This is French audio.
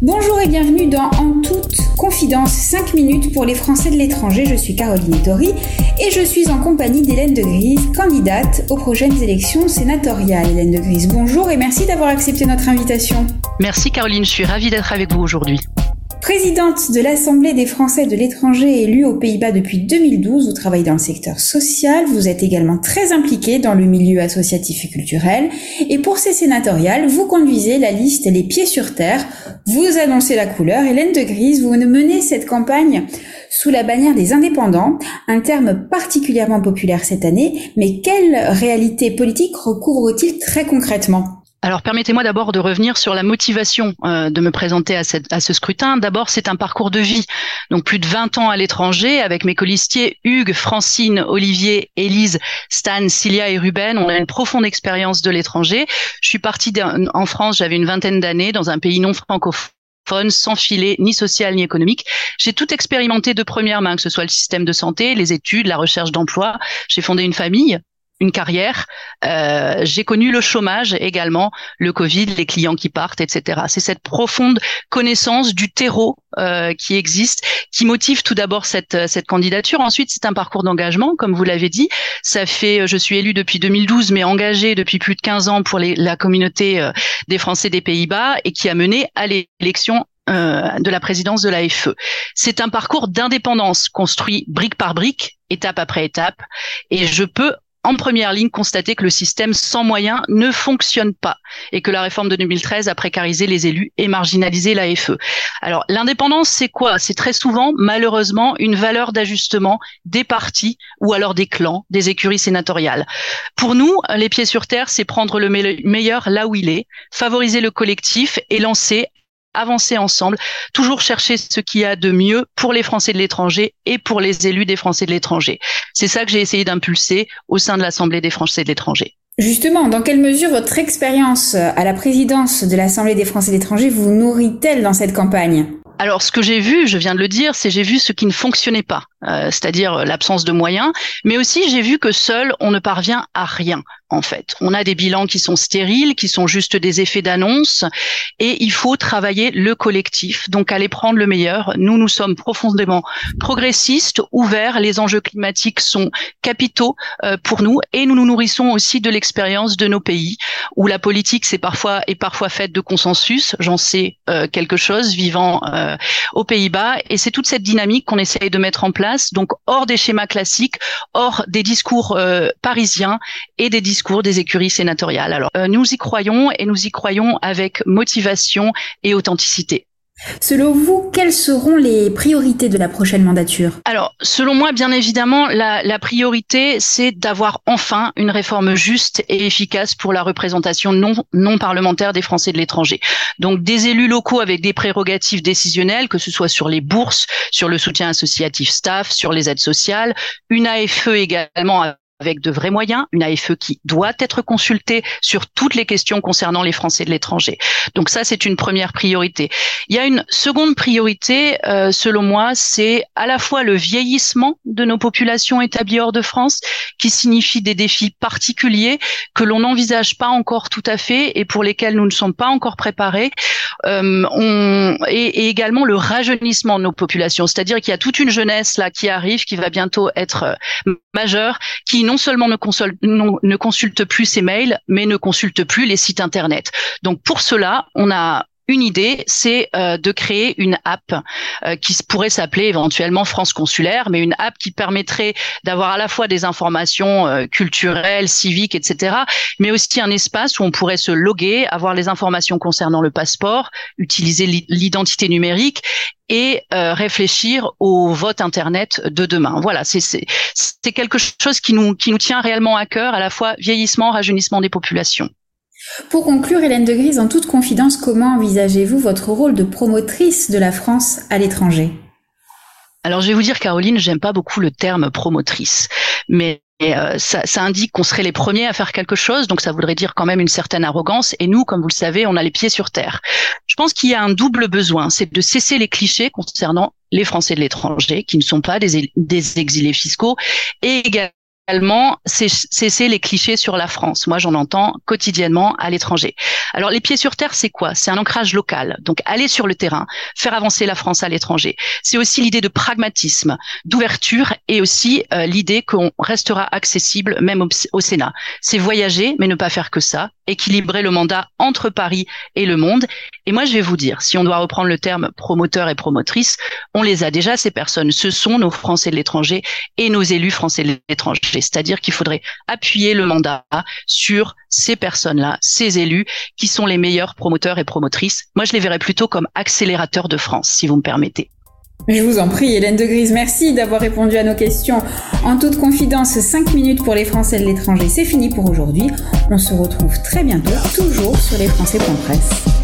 Bonjour et bienvenue dans En toute confidence 5 minutes pour les Français de l'étranger. Je suis Caroline Ettori et je suis en compagnie d'Hélène de Grise, candidate aux prochaines élections sénatoriales. Hélène de Grise, bonjour et merci d'avoir accepté notre invitation. Merci Caroline, je suis ravie d'être avec vous aujourd'hui. Présidente de l'Assemblée des Français de l'étranger élue aux Pays-Bas depuis 2012, vous travaillez dans le secteur social, vous êtes également très impliquée dans le milieu associatif et culturel, et pour ces sénatoriales, vous conduisez la liste Les Pieds sur Terre, vous annoncez la couleur, Hélène de Grise, vous menez cette campagne sous la bannière des indépendants, un terme particulièrement populaire cette année, mais quelle réalité politique recouvre-t-il très concrètement? Alors permettez-moi d'abord de revenir sur la motivation euh, de me présenter à, cette, à ce scrutin. D'abord, c'est un parcours de vie. Donc plus de 20 ans à l'étranger avec mes colistiers Hugues, Francine, Olivier, Élise, Stan, Cilia et Ruben. On a une profonde expérience de l'étranger. Je suis partie en France, j'avais une vingtaine d'années dans un pays non francophone sans filet ni social ni économique. J'ai tout expérimenté de première main, que ce soit le système de santé, les études, la recherche d'emploi. J'ai fondé une famille une carrière. Euh, j'ai connu le chômage également, le Covid, les clients qui partent, etc. C'est cette profonde connaissance du terreau euh, qui existe, qui motive tout d'abord cette cette candidature. Ensuite, c'est un parcours d'engagement, comme vous l'avez dit. Ça fait, je suis élue depuis 2012, mais engagée depuis plus de 15 ans pour les, la communauté euh, des Français des Pays-Bas et qui a mené à l'élection euh, de la présidence de l'AFE. C'est un parcours d'indépendance construit brique par brique, étape après étape, et je peux en première ligne constater que le système sans moyens ne fonctionne pas et que la réforme de 2013 a précarisé les élus et marginalisé l'AFE. Alors l'indépendance, c'est quoi? C'est très souvent, malheureusement, une valeur d'ajustement des partis ou alors des clans, des écuries sénatoriales. Pour nous, les pieds sur terre, c'est prendre le meilleur là où il est, favoriser le collectif et lancer avancer ensemble, toujours chercher ce qu'il y a de mieux pour les Français de l'étranger et pour les élus des Français de l'étranger. C'est ça que j'ai essayé d'impulser au sein de l'Assemblée des Français de l'étranger. Justement, dans quelle mesure votre expérience à la présidence de l'Assemblée des Français de l'étranger vous nourrit-elle dans cette campagne? Alors, ce que j'ai vu, je viens de le dire, c'est j'ai vu ce qui ne fonctionnait pas, euh, c'est-à-dire l'absence de moyens, mais aussi j'ai vu que seul, on ne parvient à rien en fait. On a des bilans qui sont stériles, qui sont juste des effets d'annonce, et il faut travailler le collectif, donc aller prendre le meilleur. Nous, nous sommes profondément progressistes, ouverts, les enjeux climatiques sont capitaux euh, pour nous, et nous nous nourrissons aussi de l'expérience de nos pays, où la politique c'est parfois est parfois faite de consensus. J'en sais euh, quelque chose, vivant euh, aux Pays-Bas, et c'est toute cette dynamique qu'on essaye de mettre en place, donc hors des schémas classiques, hors des discours parisiens et des discours discours des écuries sénatoriales. Alors, euh, nous y croyons et nous y croyons avec motivation et authenticité. Selon vous, quelles seront les priorités de la prochaine mandature? Alors, selon moi, bien évidemment, la, la priorité, c'est d'avoir enfin une réforme juste et efficace pour la représentation non, non parlementaire des Français de l'étranger. Donc, des élus locaux avec des prérogatives décisionnelles, que ce soit sur les bourses, sur le soutien associatif staff, sur les aides sociales, une AFE également avec de vrais moyens, une AFE qui doit être consultée sur toutes les questions concernant les Français de l'étranger. Donc ça, c'est une première priorité. Il y a une seconde priorité, euh, selon moi, c'est à la fois le vieillissement de nos populations établies hors de France, qui signifie des défis particuliers que l'on n'envisage pas encore tout à fait et pour lesquels nous ne sommes pas encore préparés, euh, on, et, et, également le rajeunissement de nos populations, c'est-à-dire qu'il y a toute une jeunesse là qui arrive, qui va bientôt être euh, majeure, qui non seulement ne, consulte plus ses mails, mais ne consulte plus les sites internet. Donc pour cela, on a une idée, c'est euh, de créer une app euh, qui pourrait s'appeler éventuellement France Consulaire, mais une app qui permettrait d'avoir à la fois des informations euh, culturelles, civiques, etc., mais aussi un espace où on pourrait se loguer, avoir les informations concernant le passeport, utiliser l'identité numérique et réfléchir au vote internet de demain. Voilà, c'est quelque chose qui nous qui nous tient réellement à cœur, à la fois vieillissement, rajeunissement des populations. Pour conclure, Hélène de Grise, en toute confidence, comment envisagez-vous votre rôle de promotrice de la France à l'étranger? Alors, je vais vous dire, Caroline, j'aime pas beaucoup le terme promotrice, mais euh, ça, ça, indique qu'on serait les premiers à faire quelque chose, donc ça voudrait dire quand même une certaine arrogance. Et nous, comme vous le savez, on a les pieds sur terre. Je pense qu'il y a un double besoin, c'est de cesser les clichés concernant les Français de l'étranger, qui ne sont pas des, des exilés fiscaux, et également également cesser les clichés sur la France. Moi, j'en entends quotidiennement à l'étranger. Alors les pieds sur terre, c'est quoi? C'est un ancrage local. Donc aller sur le terrain, faire avancer la France à l'étranger. C'est aussi l'idée de pragmatisme, d'ouverture et aussi euh, l'idée qu'on restera accessible même au Sénat. C'est voyager, mais ne pas faire que ça, équilibrer le mandat entre Paris et le monde. Et moi, je vais vous dire, si on doit reprendre le terme promoteur et promotrice, on les a déjà, ces personnes. Ce sont nos Français de l'étranger et nos élus français de l'étranger. C'est-à-dire qu'il faudrait appuyer le mandat sur ces personnes-là, ces élus, qui sont les meilleurs promoteurs et promotrices. Moi, je les verrais plutôt comme accélérateurs de France, si vous me permettez. Je vous en prie, Hélène de Grise, merci d'avoir répondu à nos questions. En toute confidence, 5 minutes pour les Français de l'étranger, c'est fini pour aujourd'hui. On se retrouve très bientôt, toujours sur lesfrançais.presse.